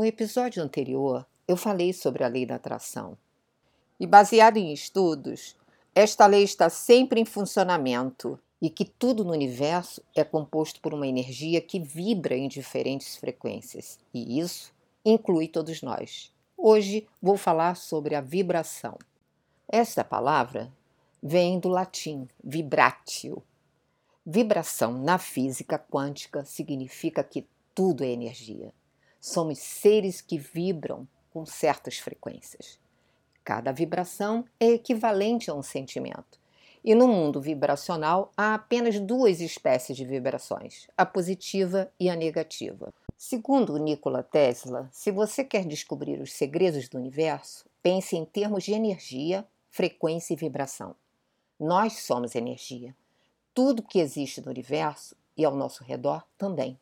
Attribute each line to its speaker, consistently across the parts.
Speaker 1: No episódio anterior, eu falei sobre a lei da atração. E baseado em estudos, esta lei está sempre em funcionamento e que tudo no universo é composto por uma energia que vibra em diferentes frequências, e isso inclui todos nós. Hoje vou falar sobre a vibração. Esta palavra vem do latim vibratio. Vibração na física quântica significa que tudo é energia. Somos seres que vibram com certas frequências. Cada vibração é equivalente a um sentimento. E no mundo vibracional há apenas duas espécies de vibrações, a positiva e a negativa. Segundo Nikola Tesla, se você quer descobrir os segredos do universo, pense em termos de energia, frequência e vibração. Nós somos energia. Tudo que existe no universo e ao nosso redor também.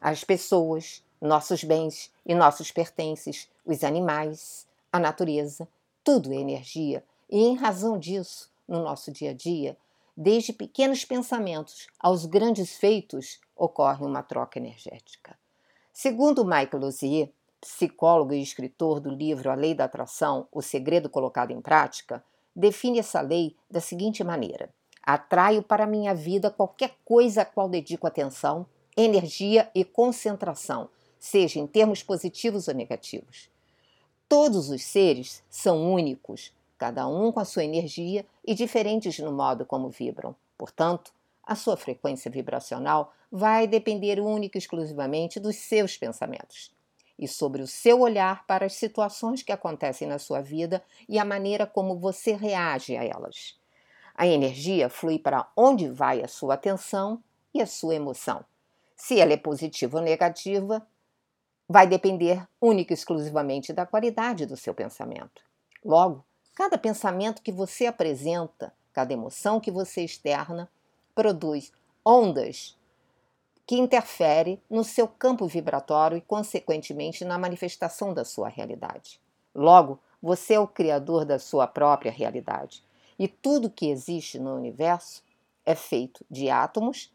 Speaker 1: As pessoas, nossos bens e nossos pertences, os animais, a natureza, tudo é energia. E em razão disso, no nosso dia a dia, desde pequenos pensamentos aos grandes feitos, ocorre uma troca energética. Segundo Michael Luzier, psicólogo e escritor do livro A Lei da Atração, O Segredo Colocado em Prática, define essa lei da seguinte maneira: atraio para minha vida qualquer coisa a qual dedico atenção, energia e concentração, seja em termos positivos ou negativos. Todos os seres são únicos, cada um com a sua energia e diferentes no modo como vibram. Portanto, a sua frequência vibracional vai depender única e exclusivamente dos seus pensamentos e sobre o seu olhar para as situações que acontecem na sua vida e a maneira como você reage a elas. A energia flui para onde vai a sua atenção e a sua emoção. Se ela é positiva ou negativa, vai depender única e exclusivamente da qualidade do seu pensamento. Logo, cada pensamento que você apresenta, cada emoção que você externa, produz ondas que interfere no seu campo vibratório e, consequentemente, na manifestação da sua realidade. Logo, você é o criador da sua própria realidade. E tudo que existe no universo é feito de átomos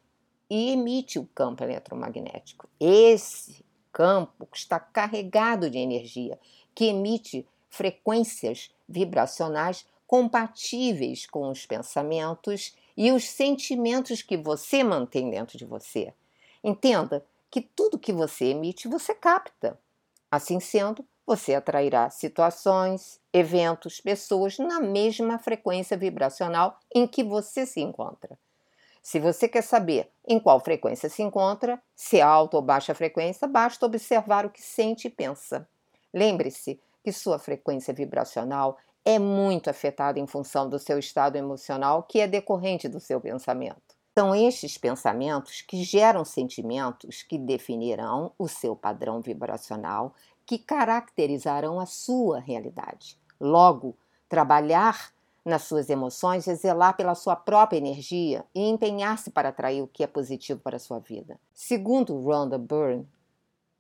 Speaker 1: e emite o campo eletromagnético. Esse campo está carregado de energia que emite frequências vibracionais compatíveis com os pensamentos e os sentimentos que você mantém dentro de você. Entenda que tudo que você emite você capta. Assim sendo, você atrairá situações, eventos, pessoas na mesma frequência vibracional em que você se encontra. Se você quer saber em qual frequência se encontra, se é alta ou baixa frequência, basta observar o que sente e pensa. Lembre-se que sua frequência vibracional é muito afetada em função do seu estado emocional, que é decorrente do seu pensamento. São estes pensamentos que geram sentimentos que definirão o seu padrão vibracional, que caracterizarão a sua realidade. Logo, trabalhar nas suas emoções é zelar pela sua própria energia e empenhar-se para atrair o que é positivo para a sua vida. Segundo Rhonda Byrne,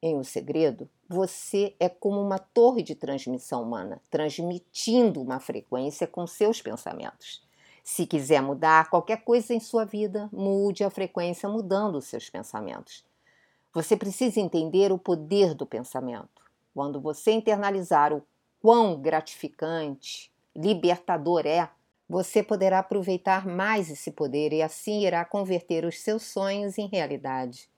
Speaker 1: em O Segredo, você é como uma torre de transmissão humana, transmitindo uma frequência com seus pensamentos. Se quiser mudar qualquer coisa em sua vida, mude a frequência mudando os seus pensamentos. Você precisa entender o poder do pensamento. Quando você internalizar o quão gratificante, libertador é, você poderá aproveitar mais esse poder e assim irá converter os seus sonhos em realidade.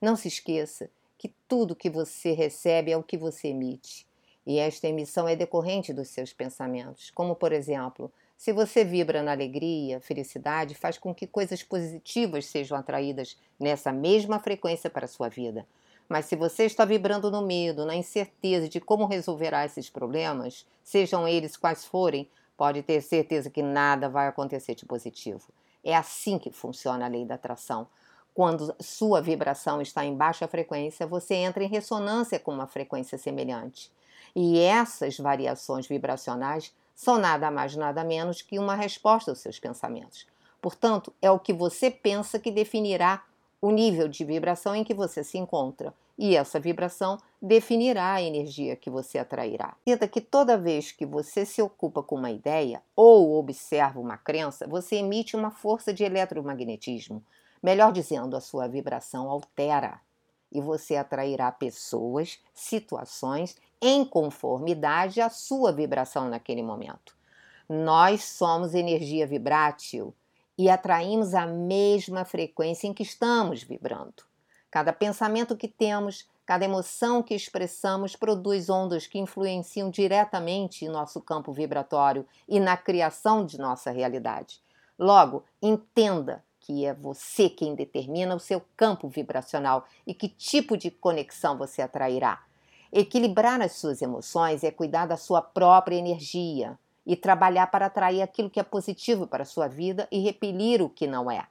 Speaker 1: Não se esqueça que tudo que você recebe é o que você emite. E esta emissão é decorrente dos seus pensamentos, como, por exemplo, se você vibra na alegria, felicidade, faz com que coisas positivas sejam atraídas nessa mesma frequência para a sua vida. Mas se você está vibrando no medo, na incerteza de como resolverá esses problemas, sejam eles quais forem, pode ter certeza que nada vai acontecer de positivo. É assim que funciona a lei da atração. Quando sua vibração está em baixa frequência, você entra em ressonância com uma frequência semelhante. E essas variações vibracionais são nada mais nada menos que uma resposta aos seus pensamentos. Portanto, é o que você pensa que definirá o nível de vibração em que você se encontra, e essa vibração definirá a energia que você atrairá. Entenda que toda vez que você se ocupa com uma ideia ou observa uma crença, você emite uma força de eletromagnetismo. Melhor dizendo, a sua vibração altera. e você atrairá pessoas, situações em conformidade à sua vibração naquele momento. Nós somos energia vibrátil e atraímos a mesma frequência em que estamos vibrando. Cada pensamento que temos, cada emoção que expressamos produz ondas que influenciam diretamente em nosso campo vibratório e na criação de nossa realidade. Logo, entenda que é você quem determina o seu campo vibracional e que tipo de conexão você atrairá. Equilibrar as suas emoções é cuidar da sua própria energia e trabalhar para atrair aquilo que é positivo para a sua vida e repelir o que não é.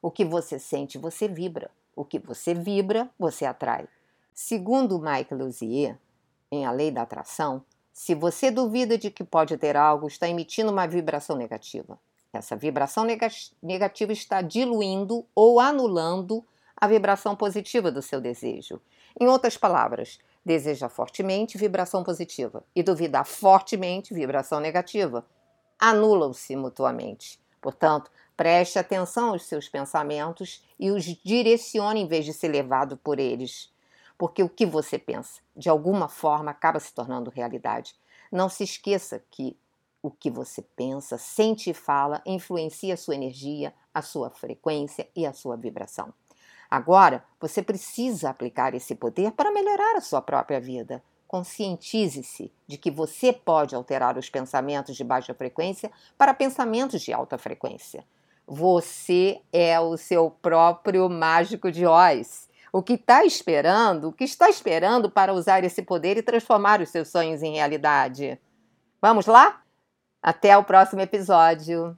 Speaker 1: O que você sente, você vibra. O que você vibra, você atrai. Segundo Michael Luzier, em A Lei da Atração, se você duvida de que pode ter algo, está emitindo uma vibração negativa. Essa vibração negativa está diluindo ou anulando a vibração positiva do seu desejo. Em outras palavras, Deseja fortemente vibração positiva e duvidar fortemente vibração negativa. Anulam-se mutuamente. Portanto, preste atenção aos seus pensamentos e os direcione em vez de ser levado por eles. Porque o que você pensa, de alguma forma, acaba se tornando realidade. Não se esqueça que o que você pensa, sente e fala influencia a sua energia, a sua frequência e a sua vibração. Agora, você precisa aplicar esse poder para melhorar a sua própria vida. Conscientize-se de que você pode alterar os pensamentos de baixa frequência para pensamentos de alta frequência. Você é o seu próprio mágico de Oz. O que está esperando, o que está esperando para usar esse poder e transformar os seus sonhos em realidade? Vamos lá? Até o próximo episódio.